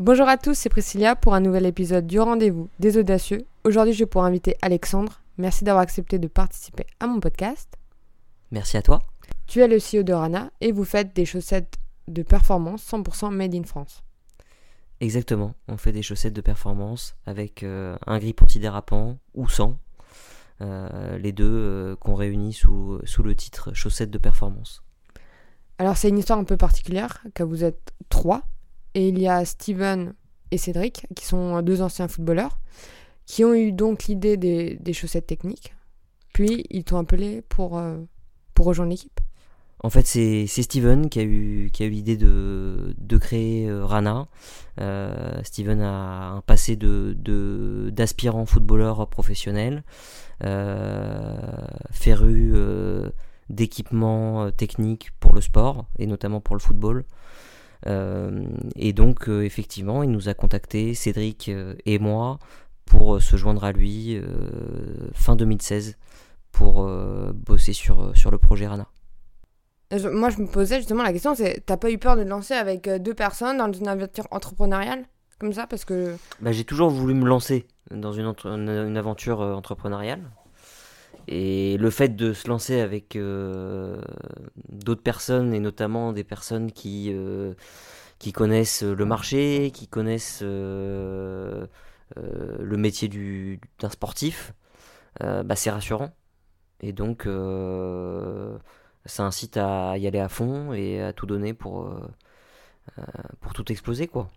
Bonjour à tous, c'est Priscilla pour un nouvel épisode du rendez-vous des audacieux. Aujourd'hui, je vais pouvoir inviter Alexandre. Merci d'avoir accepté de participer à mon podcast. Merci à toi. Tu es le CEO de Rana et vous faites des chaussettes de performance 100% made in France. Exactement, on fait des chaussettes de performance avec euh, un grip antidérapant ou sans, euh, les deux euh, qu'on réunit sous, sous le titre chaussettes de performance. Alors c'est une histoire un peu particulière, car vous êtes trois, et il y a Steven et Cédric, qui sont deux anciens footballeurs, qui ont eu donc l'idée des, des chaussettes techniques, puis ils t'ont appelé pour, euh, pour rejoindre l'équipe. En fait, c'est Steven qui a eu, qui a eu l'idée de, de créer euh, Rana. Euh, Steven a un passé de de- d'aspirant footballeur professionnel, euh, féru d'équipements techniques pour le sport et notamment pour le football. Euh, et donc, euh, effectivement, il nous a contacté, Cédric euh, et moi, pour se joindre à lui fin 2016 pour bosser sur, sur le projet Rana. Moi, je me posais justement la question, c'est t'as pas eu peur de te lancer avec deux personnes dans une aventure entrepreneuriale comme ça Parce que Bah, j'ai toujours voulu me lancer dans une, entre- une- aventure entrepreneuriale. Et le fait de se lancer avec euh, d'autres personnes, et notamment des personnes qui, euh, connaissent le marché, qui connaissent euh, euh, le métier du- d'un sportif, euh, bah, c'est rassurant. Et donc, euh, ça incite à y aller à fond et à tout donner pour, euh, euh, pour tout exploser, quoi.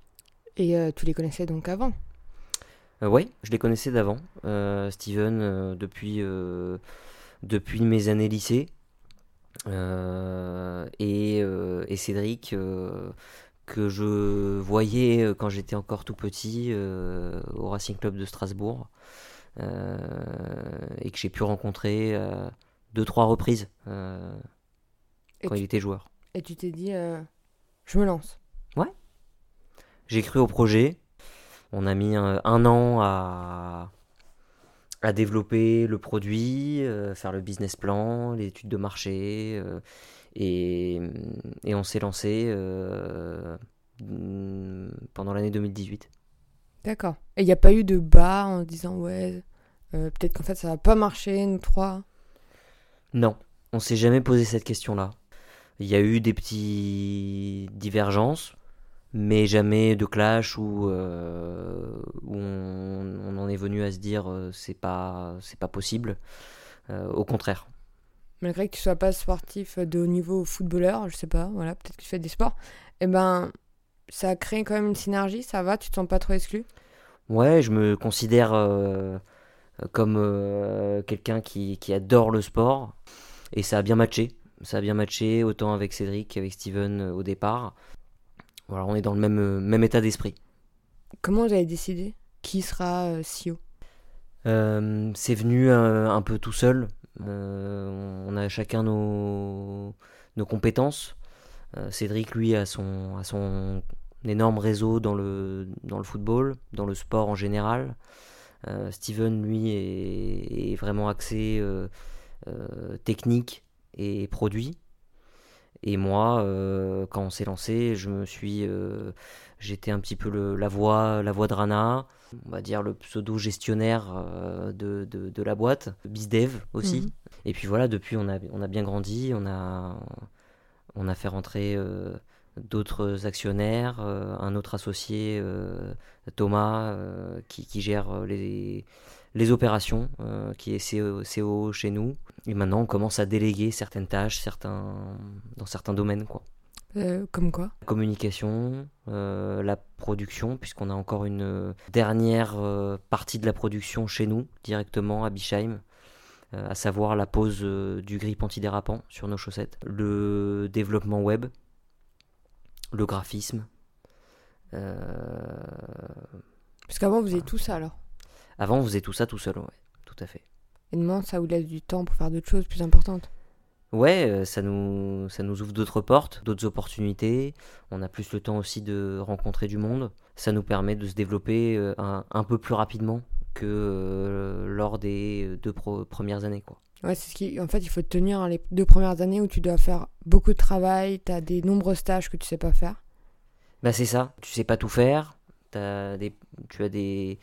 Et euh, tu les connaissais donc avant? Euh, ouais, je les connaissais d'avant. Euh, Steven, euh, depuis, euh, depuis mes années lycée. Euh, et, euh, et Cédric, euh, que je voyais euh, quand j'étais encore tout petit euh, au Racing Club de Strasbourg. Euh, et que j'ai pu rencontrer euh, deux, trois reprises euh, quand tu- il était joueur. Et tu t'es dit, euh, je me lance. J'ai cru au projet. On a mis un, un an à, à développer le produit, euh, faire le business plan, l'étude de marché. euh, et, et on s'est lancé euh, pendant l'année 2018. D'accord. Et il n'y a pas eu de bas en disant, ouais, peut-être qu'en fait ça va pas marcher, nous trois? Non, on s'est jamais posé cette question-là. Il y a eu des petites divergences, mais jamais de clash où, euh, où on, on en est venu à se dire euh, c'est pas c'est pas possible. Euh, au contraire. Malgré que tu sois pas sportif de haut niveau footballeur, je sais pas, voilà, peut-être que tu fais des sports, et ben ça a créé quand même une synergie, ça va, tu te sens pas trop exclu? Ouais, je me considère comme quelqu'un qui, qui adore le sport et ça a bien matché. Ça a bien matché autant avec Cédric qu'avec Steven au départ. Voilà, on est dans le même, euh, même état d'esprit. Comment vous avez décidé qui sera euh, CEO Euh, c'est venu un peu tout seul. On a chacun nos, nos compétences. Cédric, lui, a son, a son énorme réseau dans le, dans le football, dans le sport en général. Euh, Steven, lui, est, est vraiment axé euh, euh, technique et produit. Et moi, euh, quand on s'est lancé, je me suis, euh, j'étais un petit peu le- la voix, la voix de Rana, on va dire le pseudo gestionnaire euh, de, de, de la boîte, BizDev aussi. Mhm. Et puis voilà, depuis on a, on a bien grandi, on a, on a fait rentrer d'autres actionnaires, un autre associé, Thomas, qui, qui gère les, les opérations, euh, qui est CO, CO chez nous. Et maintenant on commence à déléguer certaines tâches, certains, dans certains domaines. Quoi. Euh, Comme quoi? La communication, euh, la production, puisqu'on a encore une euh, dernière euh, partie de la production chez nous, directement à Bischheim, à savoir la pose du grip antidérapant sur nos chaussettes, le développement web, le graphisme. Parce qu'avant vous faisiez tout ça alors? Avant, on faisait tout ça tout seul, ouais, tout à fait. Et demain ça vous laisse du temps pour faire d'autres choses plus importantes. Ouais, euh, ça nous, ça nous ouvre d'autres portes, d'autres opportunités. On a plus le temps aussi de rencontrer du monde. Ça nous permet de se développer euh, un, un peu plus rapidement que euh, lors des deux pro- premières années. Quoi. Ouais, c'est ce qui. En fait, il faut te tenir les deux premières années où tu dois faire beaucoup de travail, tu as des nombreuses tâches que tu sais pas faire. Bah c'est ça, tu sais pas tout faire, des, tu as des,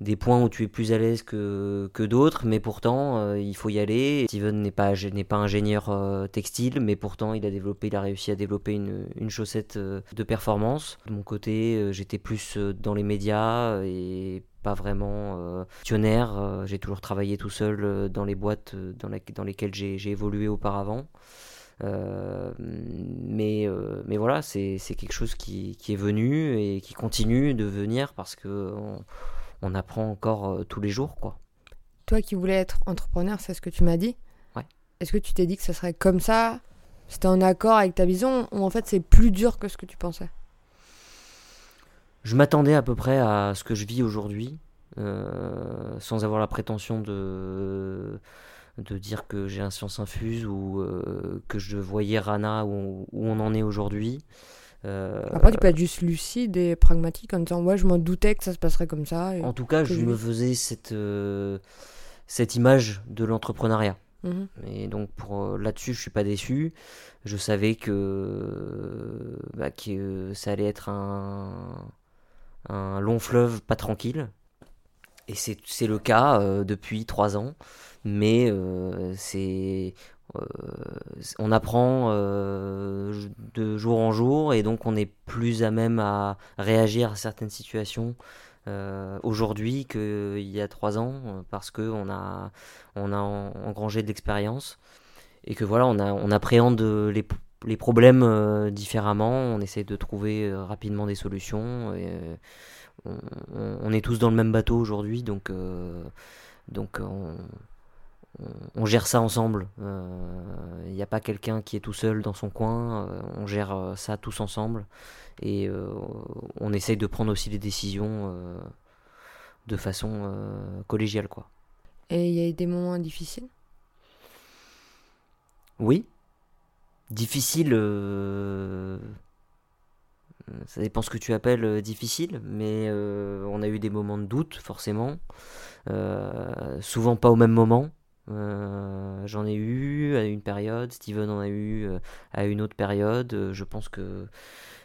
des points où tu es plus à l'aise que, que d'autres, mais pourtant, euh, il faut y aller. Steven n'est pas, n'est pas ingénieur euh, textile, mais pourtant, il a, développé, il a réussi à développer une, une chaussette euh, de performance. De mon côté, j'étais plus dans les médias et pas vraiment actionnaire. j'ai toujours travaillé tout seul dans les boîtes dans, dans lesquelles j'ai évolué auparavant. mais, mais voilà, c'est quelque chose qui, qui, est venu et qui continue de venir parce que apprend encore euh, tous les jours, quoi. Toi qui voulais être entrepreneur, c'est ce que tu m'as dit. Ouais. Est-ce que tu t'es dit que ça serait comme ça C'était en accord avec ta vision ou en fait c'est plus dur que ce que tu pensais? Je m'attendais à peu près à ce que je vis aujourd'hui, euh, sans avoir la prétention de de dire que j'ai un science infuse ou euh, que je voyais Rana où on en est aujourd'hui. Euh, Après, tu peux être juste lucide et pragmatique en disant Ouais, je m'en doutais que ça se passerait comme ça. En tout cas, je, me faisais cette, euh, cette image de l'entrepreneuriat. Mhm. Et donc, pour euh, là-dessus, je suis pas déçu. Je savais que, bah, que ça allait être un, un long fleuve pas tranquille. Et c'est le cas depuis trois ans. Mais c'est euh, on apprend euh, de jour en jour et donc on est plus à même à réagir à certaines situations euh, aujourd'hui qu'il y a trois ans parce qu'on a, on a engrangé de l'expérience et que voilà, on, appréhende les, les problèmes différemment, on essaie de trouver rapidement des solutions. Et, on, est tous dans le même bateau aujourd'hui, donc, donc on, on gère ça ensemble. Il euh, n'y a pas quelqu'un qui est tout seul dans son coin. Euh, on gère euh, ça tous ensemble. Et on essaye de prendre aussi des décisions de façon collégiale. Quoi. Et il y a eu des moments difficiles? Oui. Difficile. Ça dépend ce que tu appelles difficile, mais on a eu des moments de doute, forcément. souvent pas au même moment. Euh, j'en ai eu à une période, Steven en a eu euh, à une autre période. Euh, je pense que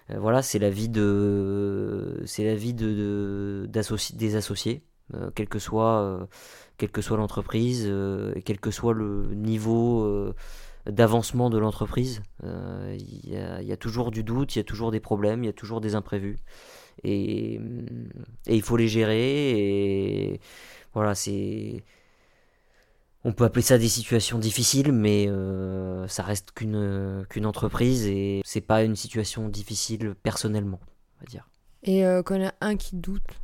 voilà, c'est la vie de, c'est la vie de, des associés, quel que soit, quelle que soit l'entreprise, quel que soit le niveau d'avancement de l'entreprise. Il y, a toujours du doute, il y a toujours des problèmes, il y a toujours des imprévus, et, et il faut les gérer. Voilà, c'est on peut appeler ça des situations difficiles, mais euh, ça reste qu'une qu'une entreprise et c'est pas une situation difficile personnellement, on va dire. Et euh, quand il y a un qui doute,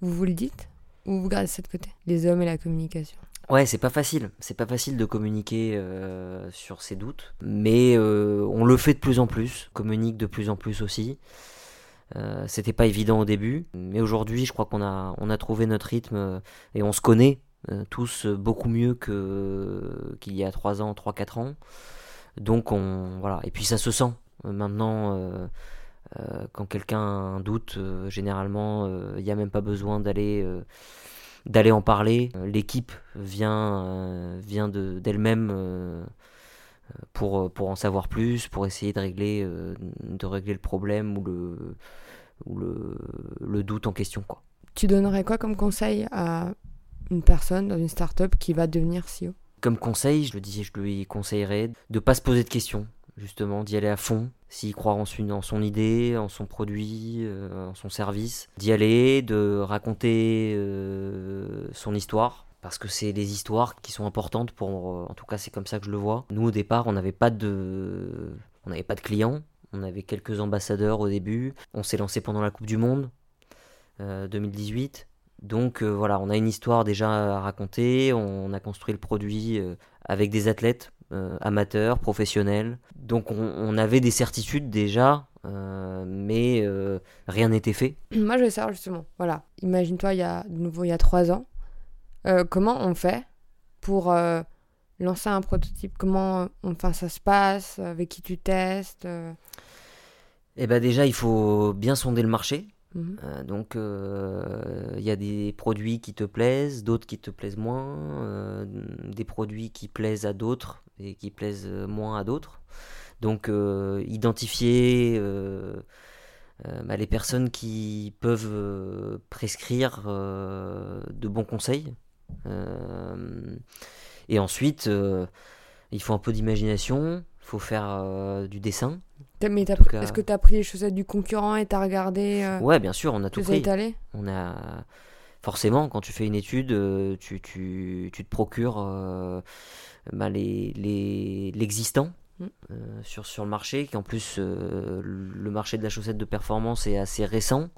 vous vous le dites ou vous gardez ça de côté Les hommes et la communication? Ouais, c'est pas facile. C'est pas facile de communiquer euh, sur ces doutes, mais on le fait de plus en plus, communique de plus en plus aussi. C'était pas évident au début, mais aujourd'hui, je crois qu'on a on a trouvé notre rythme et on se connaît euh, tous beaucoup mieux que qu'il y a 3 ans, 3-4 ans. Donc on voilà, et puis ça se sent. Euh, maintenant, euh, quand quelqu'un a un doute, généralement, il n'y a même pas besoin d'aller d'aller en parler. L'équipe vient vient de d'elle-même pour pour en savoir plus, pour essayer de régler de régler le problème ou le ou le, le doute en question quoi. Tu donnerais quoi comme conseil à une personne dans une start-up qui va devenir CEO Comme conseil, je le disais, je lui conseillerais de pas se poser de questions, justement, d'y aller à fond, s'il croit en son, idée, en son produit, euh, en son service, d'y aller, de raconter euh, son histoire. Parce que c'est les histoires qui sont importantes pour, en tout cas c'est comme ça que je le vois. Nous au départ on n'avait pas de, on n'avait pas de clients, on avait quelques ambassadeurs au début. On s'est lancé pendant la Coupe du Monde 2018. Donc euh, voilà, on a une histoire déjà à raconter, on a construit le produit euh, avec des athlètes euh, amateurs, professionnels. Donc on, avait des certitudes déjà, mais rien n'était fait. Moi je vais savoir justement, voilà, imagine-toi il y a de nouveau il y a trois ans, comment on fait pour lancer un prototype? Comment enfin ça se passe? Avec qui tu testes Eh ben déjà il faut bien sonder le marché. Mhm. Euh, donc, il euh, y a des produits qui te plaisent, d'autres qui te plaisent moins, euh, des produits qui plaisent à d'autres et qui plaisent moins à d'autres. Donc, identifier bah, les personnes qui peuvent prescrire de bons conseils. et ensuite, il faut un peu d'imagination, il faut faire du dessin. Mais est-ce que tu as pris les chaussettes du concurrent et tu as regardé Ouais, bien sûr, on a tout pris. Allé on a forcément, quand tu fais une étude, tu, tu, tu te procures bah, l'existant. Mm. Euh, sur, sur le marché, qui en plus euh, le marché de la chaussette de performance est assez récent,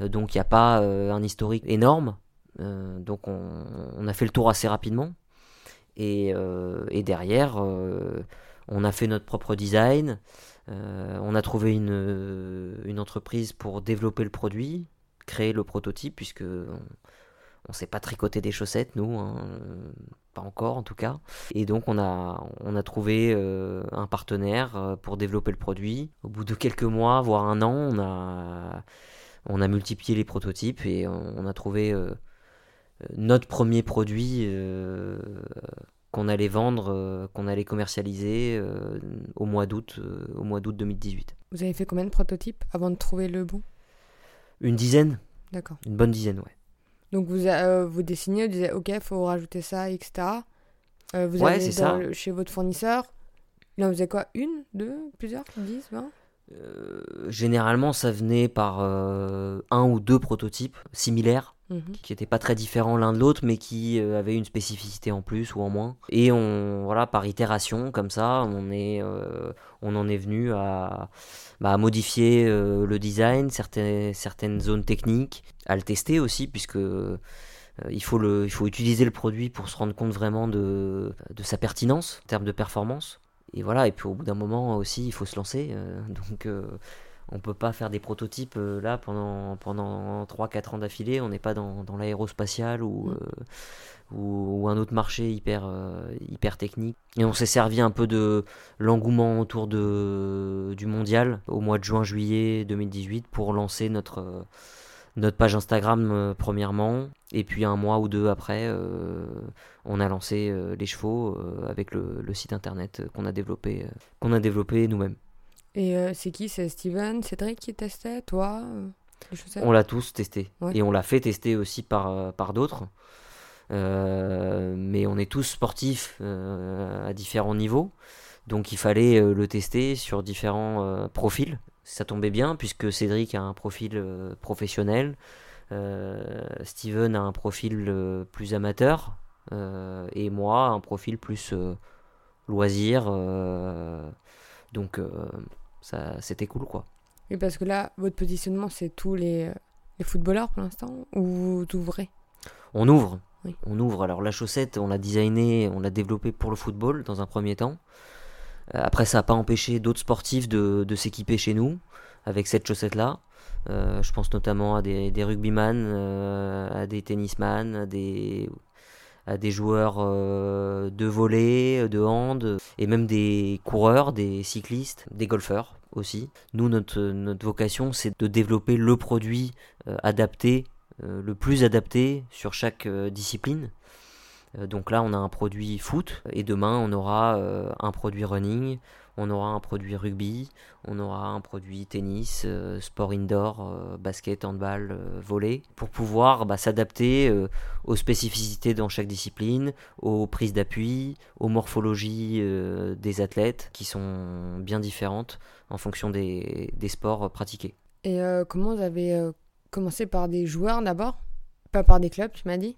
euh, donc il n'y a pas un historique énorme, donc on, a fait le tour assez rapidement, et, et derrière on a fait notre propre design, on a trouvé une, une entreprise pour développer le produit, créer le prototype, puisque on ne sait pas tricoter des chaussettes, nous, hein, pas encore en tout cas. Et donc on a, on a trouvé euh, un partenaire euh, pour développer le produit. Au bout de quelques mois, voire un an, on a, on a multiplié les prototypes et on, a trouvé euh, notre premier produit qu'on allait vendre, qu'on allait commercialiser au mois d'août, au mois d'août 2018. Vous avez fait combien de prototypes avant de trouver le bon Une dizaine. D'accord. Une bonne dizaine, ouais. Donc vous, euh, vous dessinez, vous disiez ok, il faut rajouter ça, etc. Euh, vous allez ça. chez votre fournisseur. Là, vous avez quoi? Une, deux, plusieurs, dix, vingt? Euh, Généralement, ça venait par un ou deux prototypes similaires. Mhm. qui n'étaient pas très différents l'un de l'autre, mais qui avaient une spécificité en plus ou en moins. Et on, voilà, par itération, comme ça, on, est, on en est venu à, bah, modifier le design, certaines, certaines zones techniques, à le tester aussi, puisque euh, il, faut le, il faut utiliser le produit pour se rendre compte vraiment de, de sa pertinence en termes de performance. Et voilà, et puis au bout d'un moment aussi, il faut se lancer. Euh, donc euh, on peut pas faire des prototypes là pendant, pendant 3-4 ans d'affilée. On n'est pas dans, dans l'aérospatial ou, mm. ou, un autre marché hyper, hyper technique. Et on s'est servi un peu de l'engouement autour de, du mondial au mois de juin-juillet 2018 pour lancer notre notre page Instagram euh, premièrement, et puis un mois ou deux après, euh, on a lancé euh, les chevaux avec le, site internet qu'on a développé, qu'on a développé nous-mêmes. Et c'est qui? C'est Steven, Cédric qui testait, toi? On l'a tous testé, et on l'a fait tester aussi par, par d'autres. mais on est tous sportifs à différents niveaux, donc il fallait le tester sur différents profils ça tombait bien puisque Cédric a un profil euh, professionnel, euh, Steven a un profil euh, plus amateur et moi un profil plus loisir. donc ça c'était cool quoi. Et parce que là, votre positionnement, c'est tous les, les footballeurs pour l'instant Ou vous ouvrez On ouvre. On ouvre. Alors la chaussette, on l'a designée, on l'a développée pour le football dans un premier temps. Euh, après, ça n'a pas empêché d'autres sportifs de, s'équiper chez nous avec cette chaussette-là. Euh, je pense notamment à des, des rugbyman, euh, à des tennisman, à des, joueurs de volley, de hand, et même des coureurs, des cyclistes, des golfeurs aussi. Nous, notre vocation, c'est de développer le produit adapté, le plus adapté sur chaque discipline. Euh, donc là, on a un produit foot et demain, on aura euh, un produit running, on aura un produit rugby, on aura un produit tennis, euh, sport indoor, basket, handball, volley, pour pouvoir bah, s'adapter aux spécificités dans chaque discipline, aux prises d'appui, aux morphologies des athlètes qui sont bien différentes en fonction des, des sports pratiqués. Et comment vous avez commencé par des joueurs d'abord? Pas par des clubs, tu m'as dit?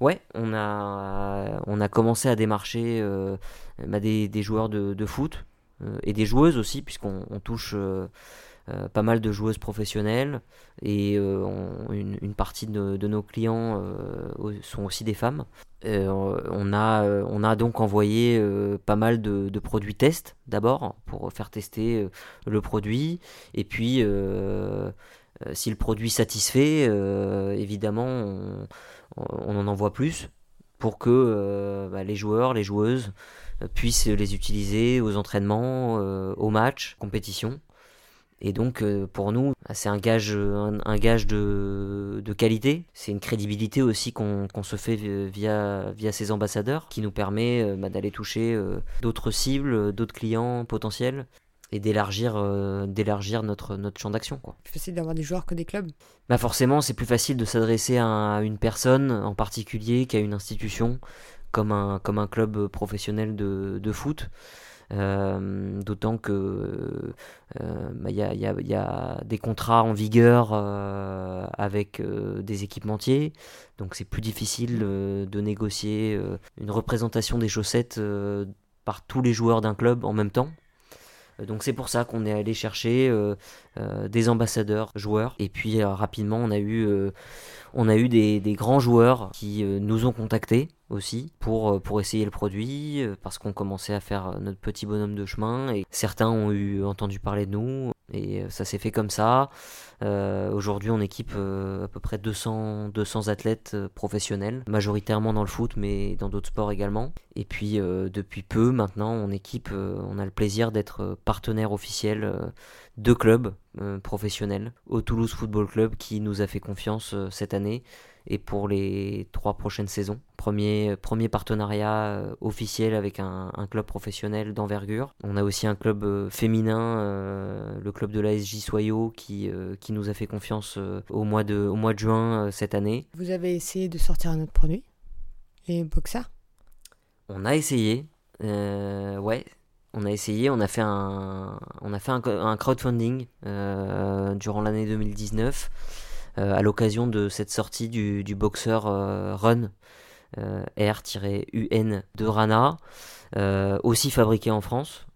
Ouais, on a, on a commencé à démarcher euh, bah, des, joueurs de, foot euh, et des joueuses aussi, puisqu'on touche euh, pas mal de joueuses professionnelles et une, partie de, nos clients sont aussi des femmes. on, a, on a donc envoyé pas mal de, produits tests d'abord pour faire tester le produit et puis si le produit satisfait, évidemment, on, on en envoie plus pour que euh, bah, les joueurs, les joueuses euh, puissent les utiliser aux entraînements, euh, aux matchs, compétitions. Et donc pour nous, bah, c'est un gage, de, qualité. C'est une crédibilité aussi qu'on se fait via, via ces ambassadeurs qui nous permet bah, d'aller toucher d'autres cibles, d'autres clients potentiels. Et d'élargir d'élargir notre, notre champ d'action. Quoi. Plus facile d'avoir des joueurs que des clubs bah Forcément, c'est plus facile de s'adresser à une personne en particulier qu'à une institution comme un, comme un club professionnel de, de foot. Euh, d'autant que il euh, bah, y, a, y, a, y, a, des contrats en vigueur euh, avec des équipementiers, donc c'est plus difficile de négocier une représentation des chaussettes par tous les joueurs d'un club en même temps. Donc c'est pour ça qu'on est allé chercher des ambassadeurs joueurs. Et puis rapidement on a eu, on a eu des, grands joueurs qui nous ont contactés aussi pour, euh, pour essayer le produit euh, parce qu'on commençait à faire euh, notre petit bonhomme de chemin et certains ont eu entendu parler de nous et ça s'est fait comme ça. Aujourd'hui on équipe à peu près 200, 200 athlètes professionnels, majoritairement dans le foot mais dans d'autres sports également. Et puis depuis peu maintenant on équipe, on a le plaisir d'être partenaire officiel de clubs professionnels au Toulouse Football Club qui nous a fait confiance cette année et pour les trois prochaines saisons. Premier, premier partenariat euh, officiel avec un, club professionnel d'envergure. On a aussi un club euh, féminin, euh, le club de l'ASJ Soyaux, qui, qui nous a fait confiance au, mois de, au mois de juin cette année. Vous avez essayé de sortir un autre produit Les boxers? On a essayé, ouais. On a essayé, on a fait un, on a fait un, un crowdfunding durant l'année 2019 euh, à l'occasion de cette sortie du, boxeur euh, Run euh, R-UN de Rana, aussi fabriqué en France.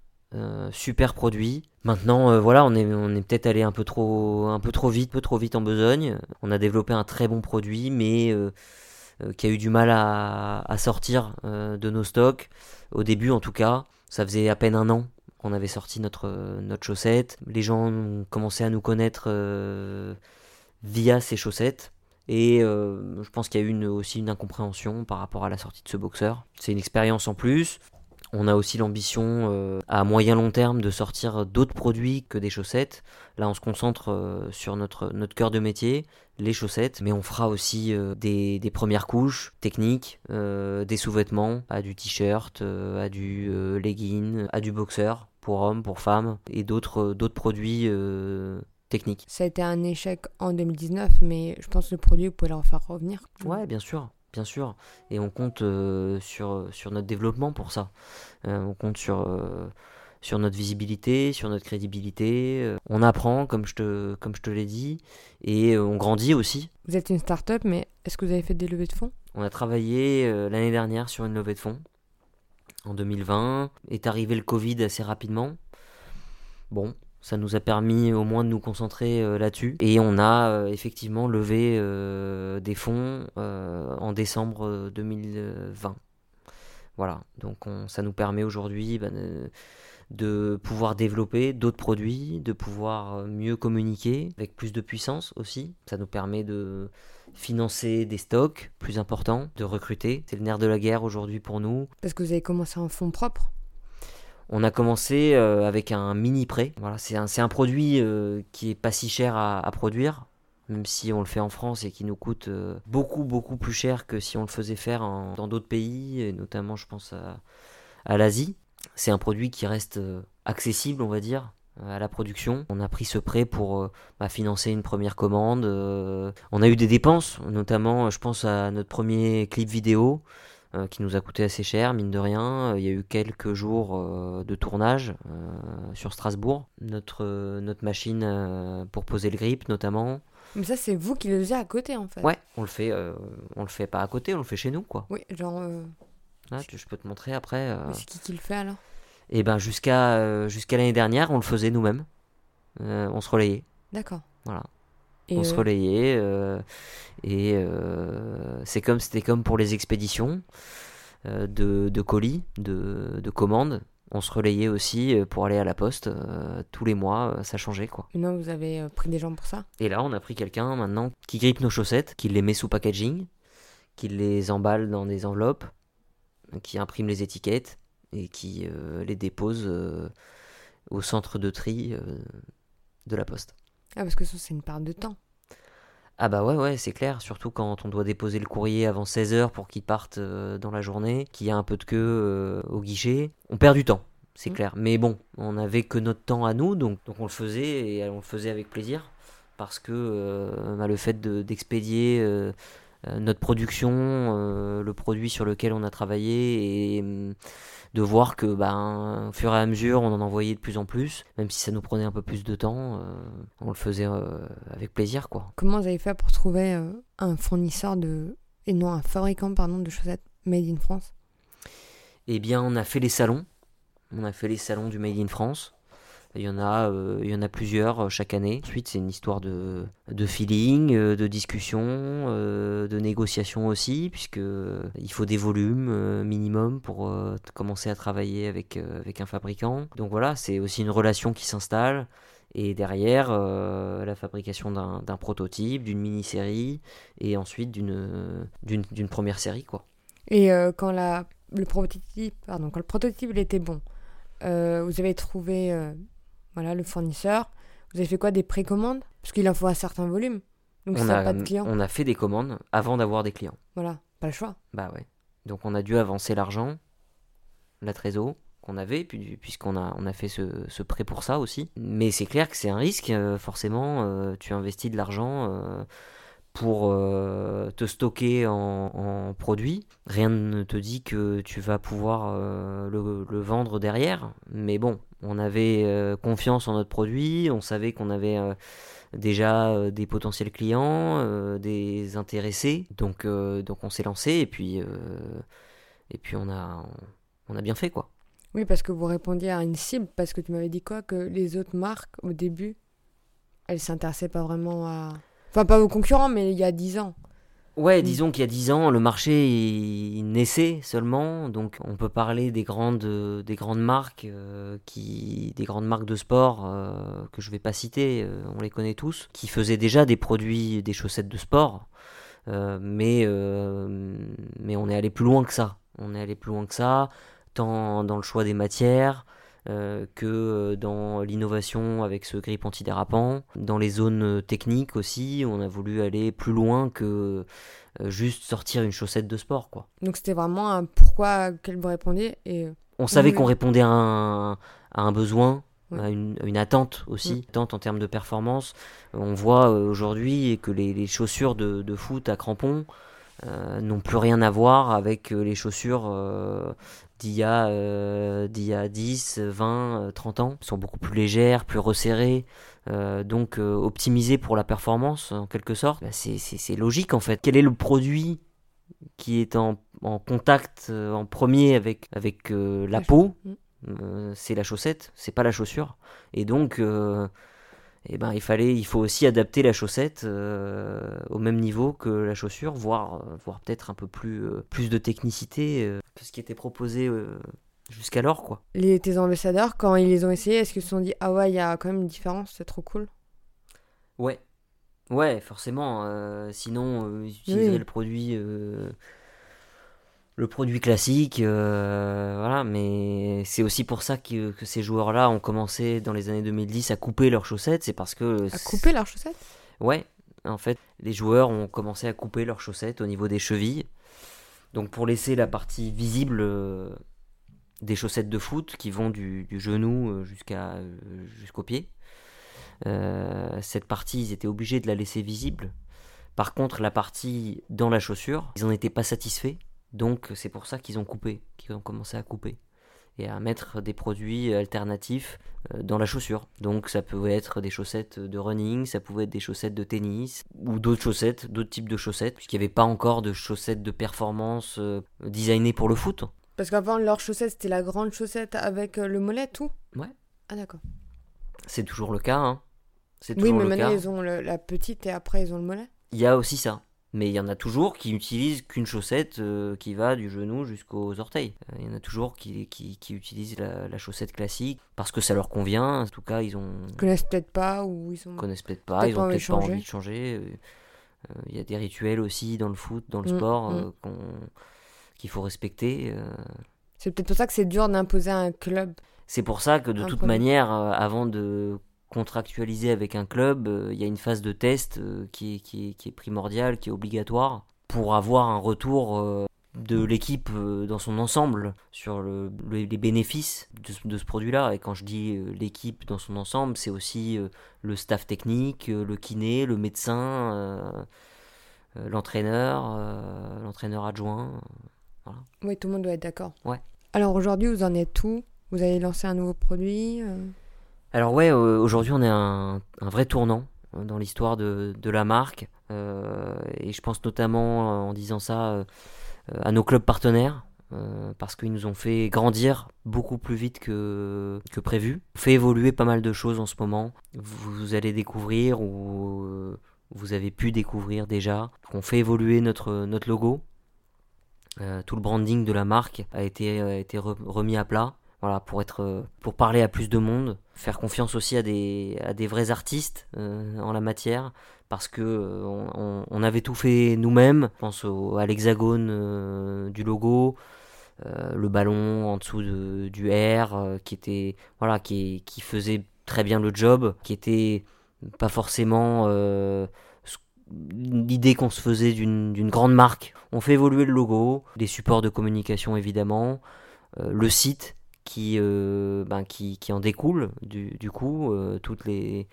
super produit. Maintenant, voilà, on est, on est peut-être allé un peu trop, un peu trop vite, peu trop vite en besogne. On a développé un très bon produit, mais qui a eu du mal à, sortir de nos stocks. Au début, en tout cas, ça faisait à peine un an qu'on avait sorti notre, notre chaussette. Les gens ont commencé à nous connaître via ses chaussettes. Et euh, je pense qu'il y a eu aussi une incompréhension par rapport à la sortie de ce boxeur. C'est une expérience en plus. On a aussi l'ambition euh, à moyen long terme de sortir d'autres produits que des chaussettes. Là, on se concentre euh, sur notre, notre cœur de métier, les chaussettes, mais on fera aussi des, des, premières couches techniques, des sous-vêtements, à du t-shirt, à du legging, à du boxeur pour hommes, pour femmes, et d'autres produits technique. Ça a été un échec en 2019, mais je pense que le produit, vous pouvez le refaire revenir. Ouais, bien sûr. Bien sûr, et on compte euh, sur, sur notre développement pour ça. Euh, on compte sur, euh, sur notre visibilité, sur notre crédibilité. On apprend, comme je te, comme je te l'ai dit, et on grandit aussi. Vous êtes une start-up, mais est-ce que vous avez fait des levées de fonds? On a travaillé l'année dernière sur une levée de fonds. En 2020, est arrivé le Covid assez rapidement. Bon, ça nous a permis au moins de nous concentrer euh, là-dessus. Et on a euh, effectivement levé euh, des fonds en décembre 2020. Voilà, donc ça nous permet aujourd'hui bah, de, pouvoir développer d'autres produits, de pouvoir mieux communiquer avec plus de puissance aussi. Ça nous permet de financer des stocks plus importants, de recruter. C'est le nerf de la guerre aujourd'hui pour nous. Parce que vous avez commencé en fonds propres on a commencé euh, avec un mini prêt. Voilà, c'est un, produit euh, qui est pas si cher à, produire, même si on le fait en France et qui nous coûte euh, beaucoup beaucoup plus cher que si on le faisait faire dans d'autres pays, notamment je pense à, l'Asie. C'est un produit qui reste accessible, on va dire, à la production. On a pris ce prêt pour bah, financer une première commande. on a eu des dépenses, notamment je pense à notre premier clip vidéo. Euh, qui nous a coûté assez cher, mine de rien. Il y a eu quelques jours euh, de tournage euh, sur Strasbourg. Notre, notre machine pour poser le grip, notamment. Mais ça, c'est vous qui le faisiez à côté, en fait. Ouais, on le fait, on le fait pas à côté, on le fait chez nous, quoi. Oui, genre. Ah, je peux te montrer après. C'est qui qui le fait alors? Eh ben, jusqu'à jusqu'à l'année dernière, on le faisait nous-mêmes. on se relayait. D'accord. Voilà on se relayait euh, et euh, c'est comme c'était comme pour les expéditions euh, de, colis, de, commandes. On se relayait aussi pour aller à la poste tous les mois, ça changeait quoi. Et vous avez pris des gens pour ça? Et là, on a pris quelqu'un maintenant qui grippe nos chaussettes, qui les met sous packaging, qui les emballe dans des enveloppes, qui imprime les étiquettes et qui les dépose au centre de tri de la poste. Ah, parce que ça, c'est une part de temps. Ah bah ouais, ouais, c'est clair, surtout quand on doit déposer le courrier avant 16h pour qu'il parte euh, dans la journée, qu'il y a un peu de queue euh, au guichet. On perd du temps. c'est Mm. clair. Mais bon, on n'avait que notre temps à nous, donc, donc on le faisait et on le faisait avec plaisir. Parce que euh, bah, le fait de- d'expédier notre production, le produit sur lequel on a travaillé, et hum, de voir que, ben, au fur et à mesure, on en envoyait de plus en plus, même si ça nous prenait un peu plus de temps, euh, on le faisait euh, avec plaisir, quoi. Comment vous avez fait pour trouver euh, un fournisseur de. et non, un fabricant, pardon, de chaussettes made in France? Eh bien, on a fait les salons. On a fait les salons du Made in France. Il y en a, euh, il y en a plusieurs euh, chaque année. Ensuite, c'est une histoire de, de feeling, euh, de discussion, de négociation aussi, puisque il faut des volumes minimum pour commencer à travailler avec, avec un fabricant. Donc voilà, c'est aussi une relation qui s'installe. Et derrière, la fabrication d'un prototype, d'une mini-série, et ensuite d'une première série, quoi. Et quand la, le prototype, pardon, quand le prototype était bon, vous avez trouvé voilà, le fournisseur. Vous avez fait quoi Des précommandes? Parce qu'il en faut un certain volume. Donc on, a, pas de clients, on a fait des commandes avant d'avoir des clients. voilà, pas le choix. Bah ouais. Donc on a dû avancer l'argent, la trésor qu'on avait, puis- puisqu'on a, on a fait ce, ce prêt pour ça aussi. Mais c'est clair que c'est un risque, euh, forcément, euh, tu investis de l'argent euh, pour te stocker en, en produits. Rien ne te dit que tu vas pouvoir le, le vendre derrière. Mais bon, on avait euh, confiance en notre produit, on savait qu'on avait... euh, déjà euh, des potentiels clients, des intéressés. Donc, on s'est lancé et puis, et puis on, a, on a bien fait quoi. Oui, parce que vous répondiez à une cible, parce que tu m'avais dit quoi Que les autres marques, au début, elles s'intéressaient pas vraiment à. Enfin, pas aux concurrents, mais il y a 10 ans. Ouais, Mm. disons qu'il y a 10 ans, le marché il, naissait seulement, donc on peut parler des grandes, euh, des grandes marques, euh, qui, des grandes marques de sport euh, que je vais pas citer, euh, on les connaît tous, qui faisaient déjà des produits, des chaussettes de sport, mais, mais on est allé plus loin que ça. On est allé plus loin que ça, tant dans le choix des matières, euh, que dans l'innovation avec ce grip antidérapant, dans les zones euh, techniques aussi, on a voulu aller plus loin que euh, juste sortir une chaussette de sport quoi. Donc c'était vraiment un pourquoi auquel vous répondiez. Et euh, On savait Oui, qu'on répondait à un, à un besoin, à une, attente aussi, Mm. attente en termes de performance. On voit euh, aujourd'hui que les, les chaussures de, de foot à crampons euh, n'ont plus rien à voir avec euh, les chaussures euh, d'il y, a, euh, d'il y a 10, 20, euh, 30 ans. Sont beaucoup plus légères, plus resserrées. euh, donc euh, optimisées pour la performance en quelque sorte. Bah, c'est, c'est- c'est logique en fait. Quel est le produit qui est en, en contact euh, en premier avec, avec euh, la La peau? c'est la chaussette, c'est pas la chaussure. Et donc, eh ben, il fallait, il faut aussi adapter la chaussette euh, au même niveau que la chaussure, voire, euh, voire peut-être un peu plus, euh, plus de technicité euh, que ce qui était proposé jusqu'alors, quoi. les, tes ambassadeurs, quand ils les ont essayés, est-ce qu'ils se sont dit Ah ouais, il y a quand même une différence, c'est trop cool? Ouais, ouais, forcément. sinon, ils utiliseraient Oui. le produit, le produit classique, euh, voilà. Mais c'est aussi pour ça que, que ces joueurs-là ont commencé dans les années 2010 à couper leurs chaussettes. C'est parce que À couper leurs chaussettes? Ouais, en fait, les joueurs ont commencé à couper leurs chaussettes au niveau des chevilles. Donc pour laisser la partie visible euh, des chaussettes de foot qui vont du, du genou euh, jusqu'à euh, jusqu'au pied. Cette partie, ils étaient obligés de la laisser visible. Par contre, la partie dans la chaussure, ils n'en étaient pas satisfaits. Donc c'est pour ça qu'ils ont coupé, qu'ils ont commencé à couper et à mettre des produits alternatifs euh, dans la chaussure. Donc ça pouvait être des chaussettes de running, ça pouvait être des chaussettes de tennis ou d'autres chaussettes, d'autres types de chaussettes, puisqu'il n'y avait pas encore de chaussettes de performance euh, designées pour le foot. Parce qu'avant, leurs chaussettes, c'était la grande chaussette avec euh, le mollet, tout? Ouais. Ah d'accord. C'est toujours le cas. Hein. C'est Oui, mais le maintenant, cas. ils ont le- la petite et après, ils ont le mollet. Il y a aussi ça. Mais il y en a toujours qui utilisent qu'une chaussette euh, qui va du genou jusqu'aux orteils. Euh, Il y en a toujours qui, qui, qui utilisent la, la chaussette classique parce que ça leur convient. En tout cas, ils ont Ils connaissent peut-être pas ou ils ont... connaissent peut-être pas, ils ont peut-être pas changer. envie de changer. Euh, euh, Il y a des rituels aussi dans le foot, dans le Mm, sport mm. euh, qu'on- qu'il faut respecter. C'est peut-être pour ça que c'est dur d'imposer à un club. C'est pour ça que de toute produit. manière, avant de contractualiser avec un club, euh, il y a une phase de test euh, qui, est, qui, est, qui est primordiale, qui est obligatoire, pour avoir un retour euh, de l'équipe dans son ensemble sur le, le- les bénéfices de, ce- de ce produit-là. Et quand je dis l'équipe dans son ensemble, c'est aussi le staff technique, le kiné, le médecin, euh, l'entraîneur, euh, l'entraîneur adjoint. Oui, tout le monde doit être d'accord. Ouais. Alors aujourd'hui, vous en êtes où? Vous avez lancé un nouveau produit euh, Alors ouais, aujourd'hui on est un, vrai tournant euh, dans l'histoire de, la marque. Euh, et je pense notamment euh, en disant ça à nos clubs partenaires. parce qu'ils nous ont fait grandir beaucoup plus vite que, prévu. On fait évoluer pas mal de choses en ce moment. Vous allez découvrir ou vous avez pu découvrir déjà qu'on fait évoluer notre, notre logo. Tout le branding de la marque a été, a été re- remis à plat. Voilà, pour être, euh, pour parler à plus de monde, faire confiance aussi à des, à des vrais artistes euh, en la matière, parce que euh, on, avait tout fait nous-mêmes. Je pense au- à l'hexagone du logo, le ballon en dessous de- du R, qui était, voilà, qui, qui faisait très bien le job, qui était pas forcément l'idée qu'on se faisait d'une grande marque. On fait évoluer le logo, les supports de communication évidemment, le site qui, euh, ben, qui, qui en découle du, du coup, euh, toutes les,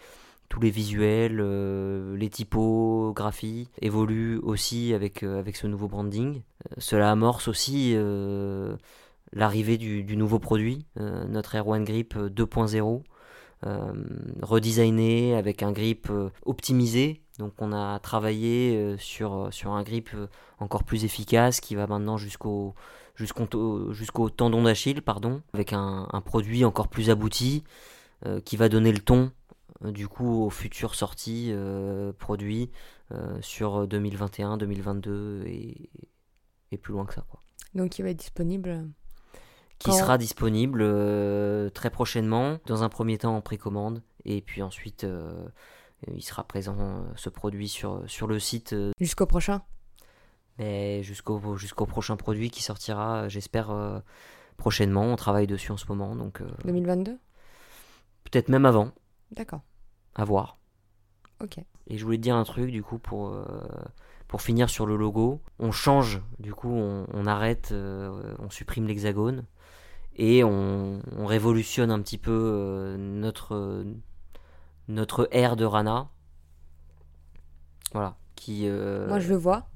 tous les visuels, euh, les typographies évoluent aussi avec, euh, avec ce nouveau branding. Cela amorce aussi l'arrivée du, du nouveau produit, notre Air One Grip 2.0, euh, redesigné avec un grip optimisé. Donc on a travaillé sur, sur un grip encore plus efficace qui va maintenant jusqu'au jusqu'au jusqu'au tendon d'Achille, pardon, avec un, un produit encore plus abouti euh, qui va donner le ton euh, du coup aux futures sorties euh, produits euh, sur 2021, 2022 et, et plus loin que ça. Quoi. Donc il va être disponible. Qui sera disponible euh, très prochainement, dans un premier temps en précommande, et puis ensuite il sera présent ce produit sur, sur le site Jusqu'au prochain? Mais jusqu'au jusqu'au prochain produit qui sortira, euh, j'espère, euh, prochainement. On travaille dessus en ce moment, donc euh, 2022 peut-être même avant, D'accord. à voir. Ok. Et je voulais te dire un truc, du coup, pour, euh, pour finir sur le logo. On change, du coup, on, on arrête, euh, on supprime l'hexagone, et on, on révolutionne un petit peu euh, notre, notre air de Rana. Voilà. Qui, euh, Moi je le vois.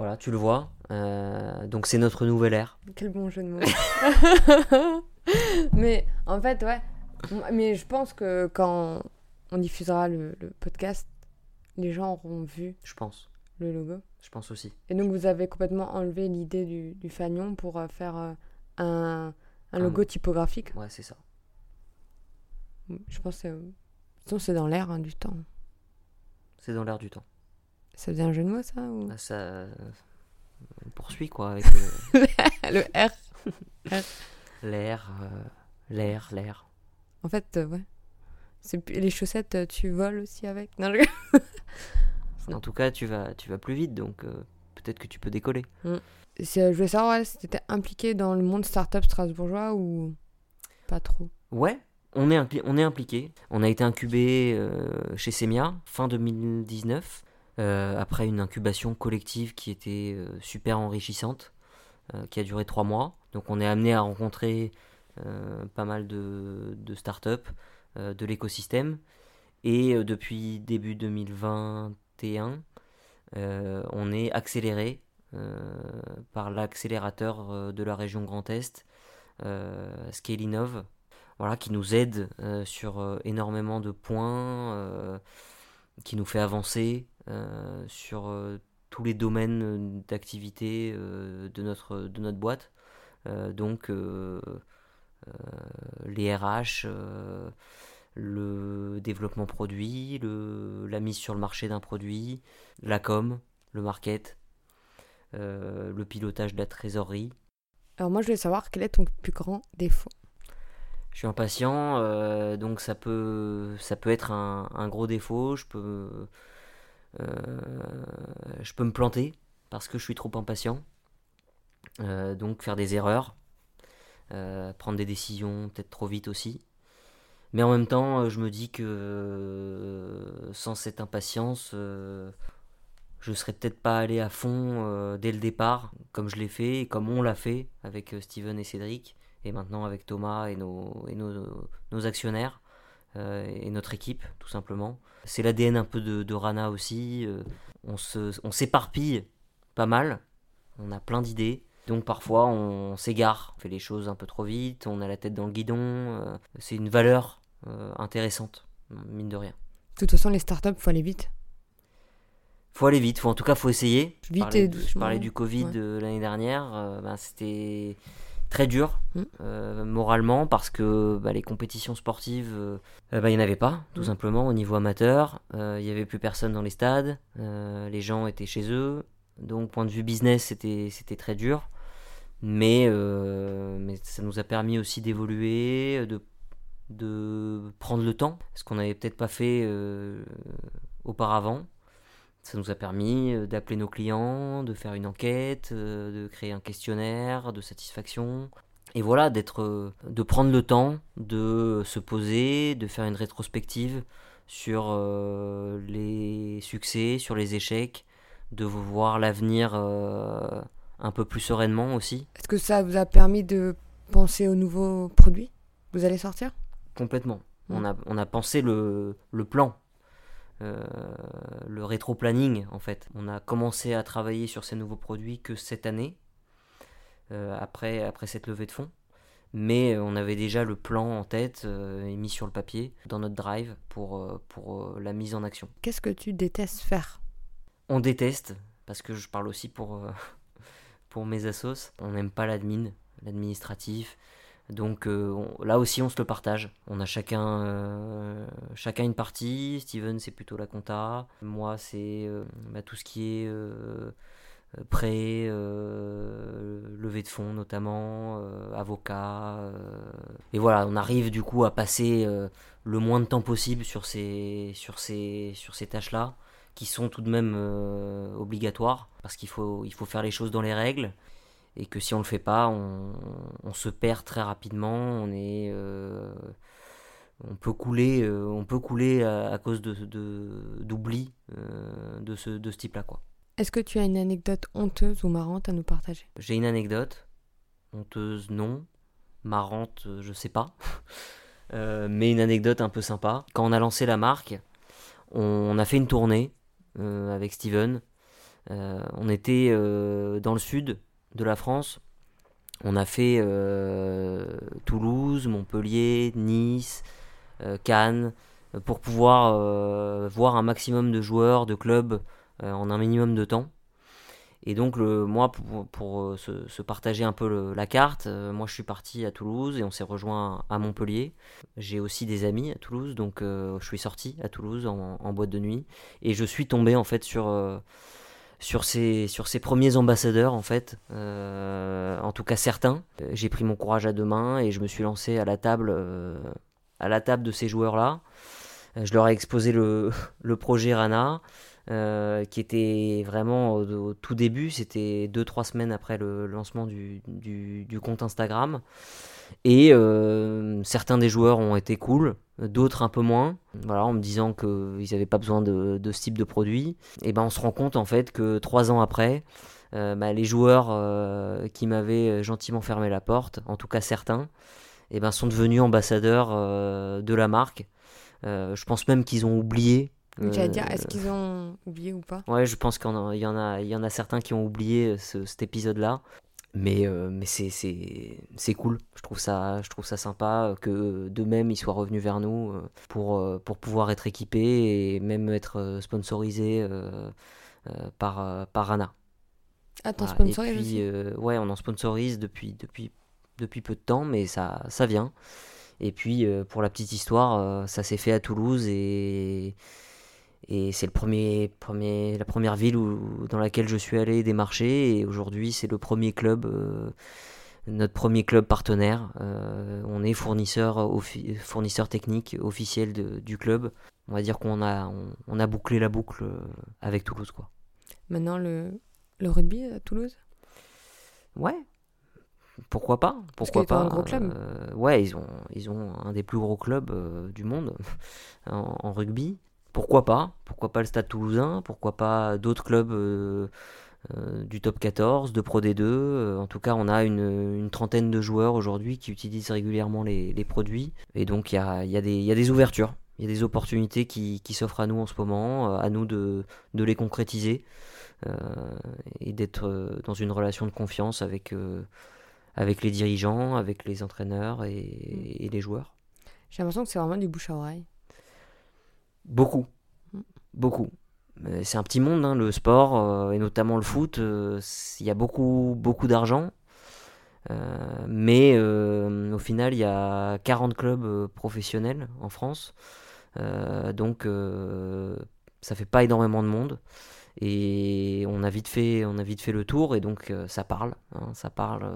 Voilà, tu le vois. Euh, donc c'est notre nouvelle ère. Quel bon jeu de mots. mais en fait, ouais. Mais je pense que quand on diffusera le, le podcast, les gens auront vu Je pense. le logo. Je pense aussi. Et donc vous avez complètement enlevé l'idée du, du fanion pour euh, faire euh, un, un logo typographique. Ouais, c'est ça. Je pense que c'est dans l'air hein, du temps. C'est dans l'air du temps. Ça faisait un jeu de mots ça ou... Ah, Ça euh, on poursuit quoi avec euh, Le R. l'air, euh, l'air, l'air. En fait, euh, ouais. C'est Les chaussettes, euh, tu voles aussi avec Non, je-. En tout cas, tu vas, tu vas plus vite, donc peut-être que tu peux décoller. C'est- euh, Je voulais savoir ouais, si t'étais impliqué dans le monde startup strasbourgeois ou pas trop? Ouais, on est, impli- on est impliqué. On a été incubé euh, chez Semia fin 2019, euh, après une incubation collective qui était euh, super enrichissante, euh, qui a duré trois mois. Donc on est amené à rencontrer euh, pas mal de, startups euh, de l'écosystème. Et euh, depuis début 2021, euh, on est accéléré euh, par l'accélérateur euh, de la région Grand Est, euh, Scalinov, voilà, qui nous aide euh, sur euh, énormément de points, euh, qui nous fait avancer euh, sur euh, tous les domaines d'activité euh, de, notre, de notre boîte. Euh, donc euh, euh, les RH, euh, le développement produit, le, la mise sur le marché d'un produit, la com, le market, euh, le pilotage de la trésorerie. Alors moi, je voulais savoir quel est ton plus grand défaut. Je suis impatient, euh, donc ça peut, ça peut être un, un gros défaut. Je peux, euh, je peux me planter parce que je suis trop impatient. Euh, donc faire des erreurs, euh, prendre des décisions peut-être trop vite aussi. Mais en même temps, euh, je me dis que euh, sans cette impatience, euh, je serais peut-être pas allé à fond dès le départ, comme je l'ai fait, et comme on l'a fait avec Steven et Cédric, et maintenant avec Thomas et nos, actionnaires, et notre équipe, tout simplement. C'est l'ADN un peu de, Rana aussi. on s'éparpille pas mal, on a plein d'idées, donc parfois on s'égare, on fait les choses un peu trop vite, on a la tête dans le guidon. Euh, c'est une valeur euh, intéressante, mine de rien. De toute façon, les startups, faut aller vite. Faut aller vite, faut, en tout cas, faut essayer. Vite je parlais, et Je parlais du Covid l'année dernière, euh, ben, c'était très dur mm. moralement parce que bah, les compétitions sportives, bah, il n'y en avait pas, tout mm. simplement, au niveau amateur. Il n'y avait plus personne dans les stades, les gens étaient chez eux. Donc, point de vue business, c'était très dur. Mais, euh, mais ça nous a permis aussi d'évoluer, de, de prendre le temps, ce qu'on n'avait peut-être pas fait euh, auparavant. Ça nous a permis euh, d'appeler nos clients, de faire une enquête, de créer un questionnaire de satisfaction. Et voilà, d'être, de prendre le temps de se poser, de faire une rétrospective sur les succès, sur les échecs, de voir l'avenir un peu plus sereinement aussi. Est-ce que ça vous a permis de penser aux nouveaux produits? Vous allez sortir? Complètement. On, a, on a pensé le, le plan, euh, le rétro-planning en fait. On a commencé à travailler sur ces nouveaux produits que cette année, euh, après, après cette levée de fonds. Mais on avait déjà le plan en tête euh, et mis sur le papier dans notre drive pour, pour la mise en action. Qu'est-ce que tu détestes faire? On déteste, parce que je parle aussi pour, pour mes assos. On n'aime pas l'admin, l'administratif. Donc euh, là aussi on se le partage. On a chacun, euh, chacun une partie. Steven c'est plutôt la compta. Moi c'est euh, bah, tout ce qui est prêt, levée de fonds notamment, avocat. et voilà, on arrive du coup à passer le moins de temps possible sur ces, tâches-là qui sont tout de même obligatoires, parce qu'il faut, faut faire les choses dans les règles, et que si on le fait pas, on, on se perd très rapidement, on est... Euh, on peut couler, euh, on peut couler à, cause de, d'oubli de, ce, de ce type-là. Quoi. Est-ce que tu as une anecdote honteuse ou marrante à nous partager? J'ai une anecdote. Honteuse, non. Marrante, je sais pas. mais une anecdote un peu sympa. Quand on a lancé la marque, on a fait une tournée euh, avec Steven. Euh, on était euh, dans le sud de la France. On a fait Toulouse, Montpellier, Nice, Cannes, pour pouvoir voir un maximum de joueurs, de clubs en un minimum de temps. Et donc, moi, pour, se, partager un peu la carte, moi je suis parti à Toulouse et on s'est rejoint à Montpellier. J'ai aussi des amis à Toulouse, donc je suis sorti à Toulouse en, boîte de nuit. Et je suis tombé en fait sur, sur, ces, sur premiers ambassadeurs, en fait, en tout cas certains. J'ai pris mon courage à deux mains et je me suis lancé à la table, à la table de ces joueurs-là. Je leur ai exposé le, le projet Rana. Euh, qui était vraiment au, tout début, c'était 2-3 semaines après le lancement du, du, compte Instagram. Et euh, certains des joueurs ont été cool, d'autres un peu moins, voilà, en me disant qu'ils n'avaient pas besoin de, de, ce type de produit. Et ben on se rend compte en fait que 3 ans après, euh, bah, les joueurs qui m'avaient gentiment fermé la porte, en tout cas certains, et ben sont devenus ambassadeurs de la marque. je pense même qu'ils ont oublié dire, est-ce qu'ils ont oublié ou pas? Ouais, je pense qu'il y, en a, il y en a certains qui ont oublié euh, cet épisode-là. Mais, euh, mais c'est, c'est, cool. Je trouve, ça, je trouve ça sympa que d'eux-mêmes ils soient revenus vers nous euh, pour, pour pouvoir être équipés et même être sponsorisés par, par Rana. Ah, t'en sponsorises aussi Ouais, on en sponsorise depuis, depuis, depuis peu de temps, mais ça, ça vient. Et puis, pour la petite histoire, ça s'est fait à Toulouse et et c'est le premier, premier, la première ville où, dans laquelle je suis allé démarcher. Et aujourd'hui, c'est le premier club, euh, notre premier club partenaire. Euh, on est fournisseur, fournisseur technique officiel de, du club. On va dire qu'on a, on, a bouclé la boucle euh, avec Toulouse. Quoi. Maintenant, le, le rugby à Toulouse? Ouais, pourquoi pas Pourquoi pas un gros club Ouais, ils ont, ils ont un des plus gros clubs du monde en, rugby. Pourquoi pas? Pourquoi pas le Stade Toulousain? Pourquoi pas d'autres clubs du top 14, de Pro D2 En tout cas, on a une, trentaine de joueurs aujourd'hui qui utilisent régulièrement les, produits. Et donc, il y a, y a, des ouvertures il y a des opportunités qui, s'offrent à nous en ce moment, à nous de, les concrétiser et d'être dans une relation de confiance avec, avec les dirigeants, avec les entraîneurs et, les joueurs. J'ai l'impression que c'est vraiment du bouche à oreille. Beaucoup. Beaucoup. C'est un petit monde, hein, le sport, euh, et notamment le foot. Euh, il y a beaucoup, beaucoup d'argent. Euh, mais au final, il y a 40 clubs professionnels en France. donc, ça fait pas énormément de monde. Et on a vite fait, on a vite fait le tour et donc ça parle, hein, ça parle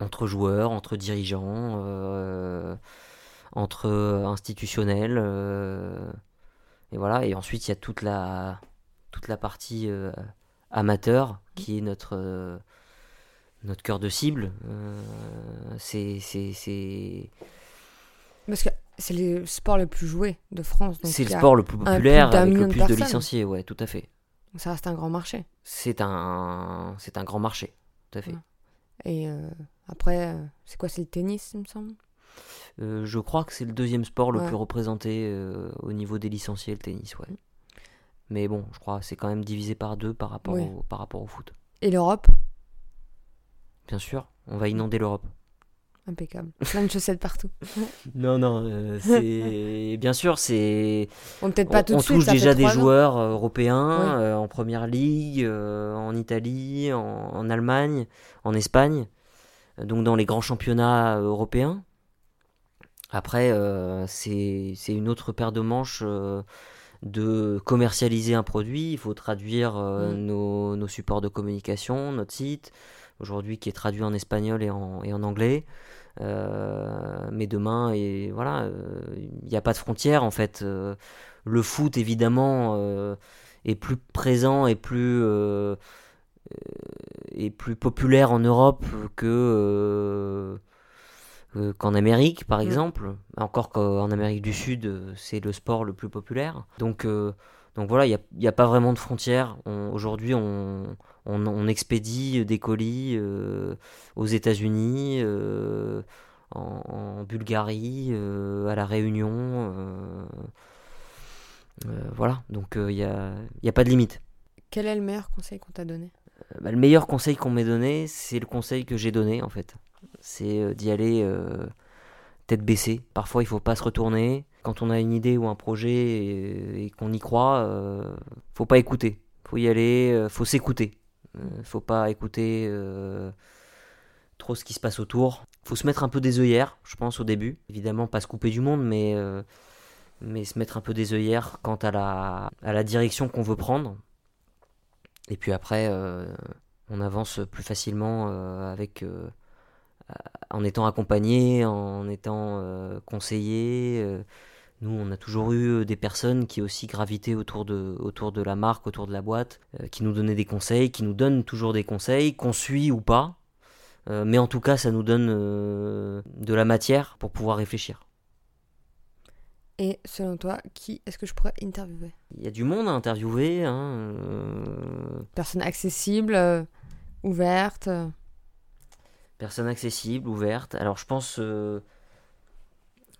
entre joueurs, entre dirigeants, entre institutionnels. et voilà. Et ensuite il y a toute la toute la partie amateur qui est notre notre cœur de cible. c'est c'est parce que c'est le sport le plus joué de France. C'est le sport le plus populaire avec le plus de, licenciés, ouais, tout à fait. ça reste un grand marché. C'est un, c'est un grand marché, tout à fait. Et euh, après, euh, c'est quoi C'est le tennis, il me semble? Euh, Je crois que c'est le deuxième sport le plus représenté au niveau des licenciés, le tennis, ouais. Mais bon, je crois que c'est quand même divisé par deux par rapport, au, par rapport au foot. Et l'Europe? Bien sûr, on va inonder l'Europe. Impeccable. Plein de chaussettes partout. non, non, euh, c'est bien sûr, c'est. On peut-être pas tout de suite. touche déjà des joueurs euh, européens euh, en première ligue, en Italie, en, Allemagne, en Espagne, donc dans les grands championnats européens. Après, c'est une autre paire de manches de commercialiser un produit. Il faut traduire mm. nos, nos, supports de communication, notre site, aujourd'hui qui est traduit en espagnol et en, et en anglais. Euh, mais demain, et voilà, euh, il n'y a pas de frontières en fait. Euh, le foot, évidemment, est plus présent et plus est plus populaire en Europe que qu'en Amérique, par mm. exemple. Encore qu'en Amérique du Sud, c'est le sport le plus populaire. Donc, donc voilà, il n'y a, a, pas vraiment de frontières. Aujourd'hui, on, on, expédie des colis euh, aux États-Unis, euh, en, Bulgarie, euh, à La Réunion. voilà, donc il n'y a, a, pas de limite. Quel est le meilleur conseil qu'on t'a donné? Bah, Le meilleur conseil qu'on m'ait donné, c'est le conseil que j'ai donné en fait. C'est d'y aller tête baissée. Parfois, il faut pas se retourner. Quand on a une idée ou un projet et, qu'on y croit, euh, faut pas écouter. Faut y aller, faut s'écouter. Euh, faut pas écouter euh, trop ce qui se passe autour. Faut se mettre un peu des œillères, je pense, au début. Évidemment, pas se couper du monde, mais, euh, mais se mettre un peu des œillères quant à la, à la direction qu'on veut prendre. Et puis après, on avance plus facilement avec en étant accompagné, en étant conseillé. Nous, on a toujours eu euh, des personnes qui aussi gravitaient autour de, autour de la marque, autour de la boîte, euh, qui nous donnaient des conseils, qui nous donnent toujours des conseils, qu'on suit ou pas. Euh, mais en tout cas, ça nous donne de la matière pour pouvoir réfléchir. Et selon toi, qui est-ce que je pourrais interviewer? Il y a du monde à interviewer. Hein, Personne accessible, ouverte Personne accessible, ouverte. Alors je pense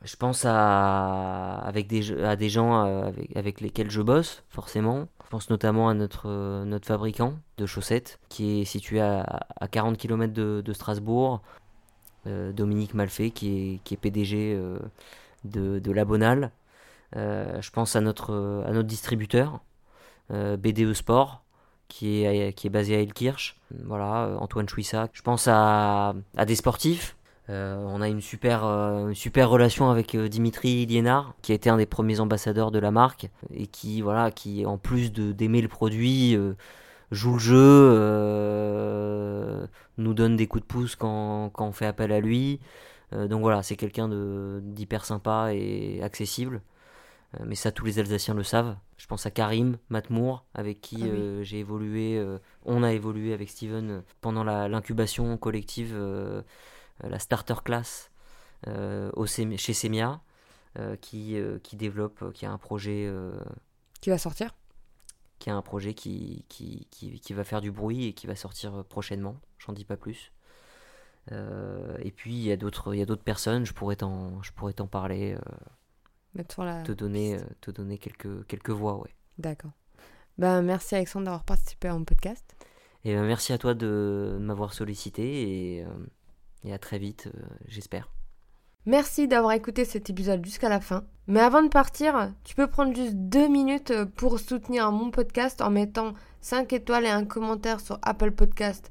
je pense à, avec des, à des gens euh, avec, lesquels je bosse, forcément. Je pense notamment à notre, euh, notre fabricant de chaussettes, qui est situé à, à 40 km de, de Strasbourg, euh, Dominique Malfait, qui est, qui est PDG de, de La Bonale. je pense à notre, à notre distributeur, BDE Sport, qui est, qui est basé à Elkirch. Voilà, Antoine Chouissa. Je pense à, à des sportifs euh, on a une super, euh, super relation avec euh, Dimitri Liénard, qui a été un des premiers ambassadeurs de la marque et qui, voilà, qui en plus d'aimer le produit, joue le jeu, nous donne des coups de pouce quand, quand on fait appel à lui. donc voilà, c'est quelqu'un d'hyper sympa et accessible. Mais ça, tous les Alsaciens le savent. Je pense à Karim Matmour, avec qui ah j'ai évolué, on a évolué avec Steven pendant l'incubation collective euh, la starter class euh, au, chez Semia. qui, qui développe, qui a un projet. qui va sortir? Qui a un projet qui, qui, qui, qui, va faire du bruit et qui va sortir prochainement. J'en dis pas plus. et puis il y a d'autres, personnes. Je pourrais t'en, pourrais la te donner, te donner quelques, quelques voix, ouais. D'accord. Ben, merci Alexandre d'avoir participé à mon podcast. Et ben, merci à toi de m'avoir sollicité et, et, à très vite, j'espère. Merci d'avoir écouté cet épisode jusqu'à la fin. Mais avant de partir, tu peux prendre juste deux minutes pour soutenir mon podcast en mettant 5 étoiles et un commentaire sur Apple Podcast